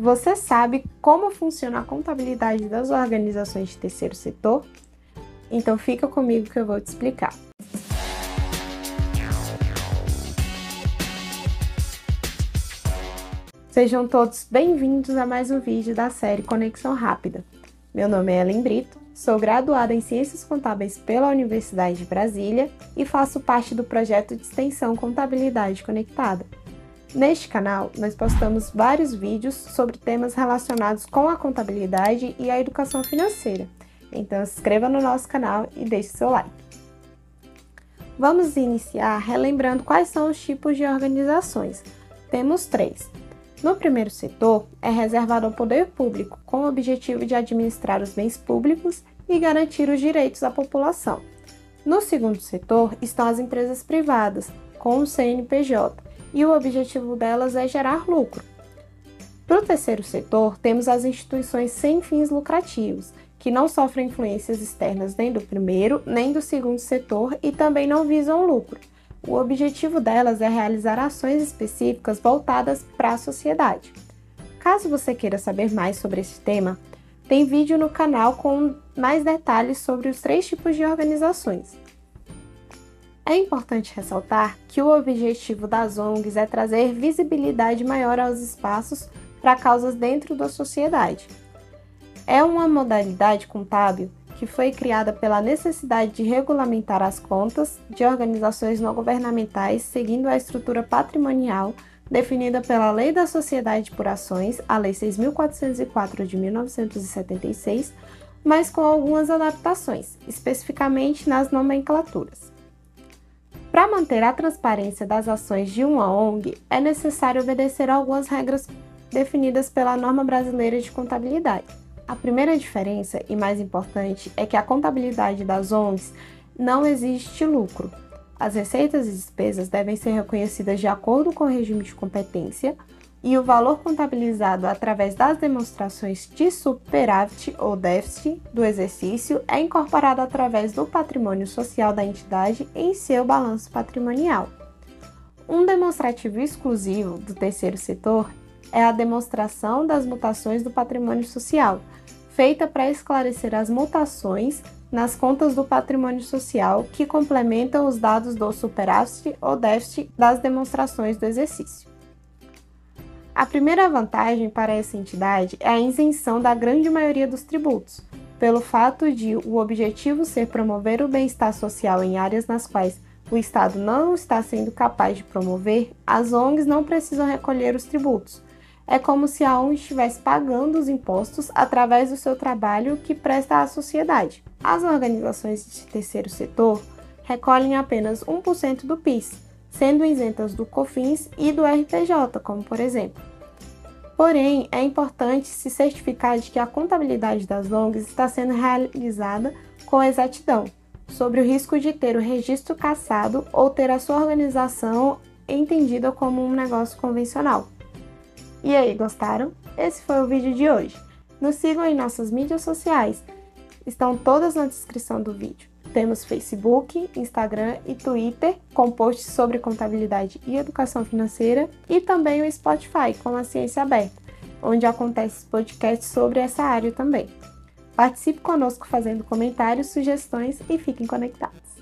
Você sabe como funciona a contabilidade das organizações de terceiro setor? Então fica comigo que eu vou te explicar. Sejam todos bem-vindos a mais um vídeo da série Conexão Rápida. Meu nome é Ellen Brito, sou graduada em Ciências Contábeis pela Universidade de Brasília e faço parte do projeto de extensão Contabilidade Conectada. Neste canal, nós postamos vários vídeos sobre temas relacionados com a contabilidade e a educação financeira. Então, se inscreva no nosso canal e deixe seu like. Vamos iniciar relembrando quais são os tipos de organizações. Temos três. No primeiro setor, é reservado ao poder público com o objetivo de administrar os bens públicos e garantir os direitos à população. No segundo setor estão as empresas privadas, com o CNPJ, e o objetivo delas é gerar lucro. Para o terceiro setor, temos as instituições sem fins lucrativos, que não sofrem influências externas nem do primeiro nem do segundo setor e também não visam lucro. O objetivo delas é realizar ações específicas voltadas para a sociedade. Caso você queira saber mais sobre esse tema, tem vídeo no canal com mais detalhes sobre os três tipos de organizações. É importante ressaltar que o objetivo das ONGs é trazer visibilidade maior aos espaços para causas dentro da sociedade. É uma modalidade contábil que foi criada pela necessidade de regulamentar as contas de organizações não governamentais seguindo a estrutura patrimonial definida pela Lei da Sociedade por Ações, a Lei 6.404 de 1976, mas com algumas adaptações, especificamente nas nomenclaturas. Para manter a transparência das ações de uma ONG, é necessário obedecer algumas regras definidas pela norma brasileira de contabilidade. A primeira diferença e mais importante é que a contabilidade das ONGs não existe lucro. As receitas e despesas devem ser reconhecidas de acordo com o regime de competência, e o valor contabilizado através das demonstrações de superávit ou déficit do exercício é incorporado através do patrimônio social da entidade em seu balanço patrimonial. Um demonstrativo exclusivo do terceiro setor é a demonstração das mutações do patrimônio social, feita para esclarecer as mutações nas contas do patrimônio social que complementam os dados do superávit ou déficit das demonstrações do exercício. A primeira vantagem para essa entidade é a isenção da grande maioria dos tributos, pelo fato de o objetivo ser promover o bem-estar social em áreas nas quais o Estado não está sendo capaz de promover, as ONGs não precisam recolher os tributos. É como se a ONG estivesse pagando os impostos através do seu trabalho que presta à sociedade. As organizações de terceiro setor recolhem apenas 1% do PIS, sendo isentas do COFINS e do RPJ, como por exemplo. Porém, é importante se certificar de que a contabilidade das ONGs está sendo realizada com exatidão, sobre o risco de ter o registro cassado ou ter a sua organização entendida como um negócio convencional. E aí, gostaram? Esse foi o vídeo de hoje. Nos sigam em nossas mídias sociais, estão todas na descrição do vídeo. Temos Facebook, Instagram e Twitter com posts sobre contabilidade e educação financeira e também o Spotify com a Ciência Aberta, onde acontece podcasts sobre essa área também. Participe conosco fazendo comentários, sugestões e fiquem conectados.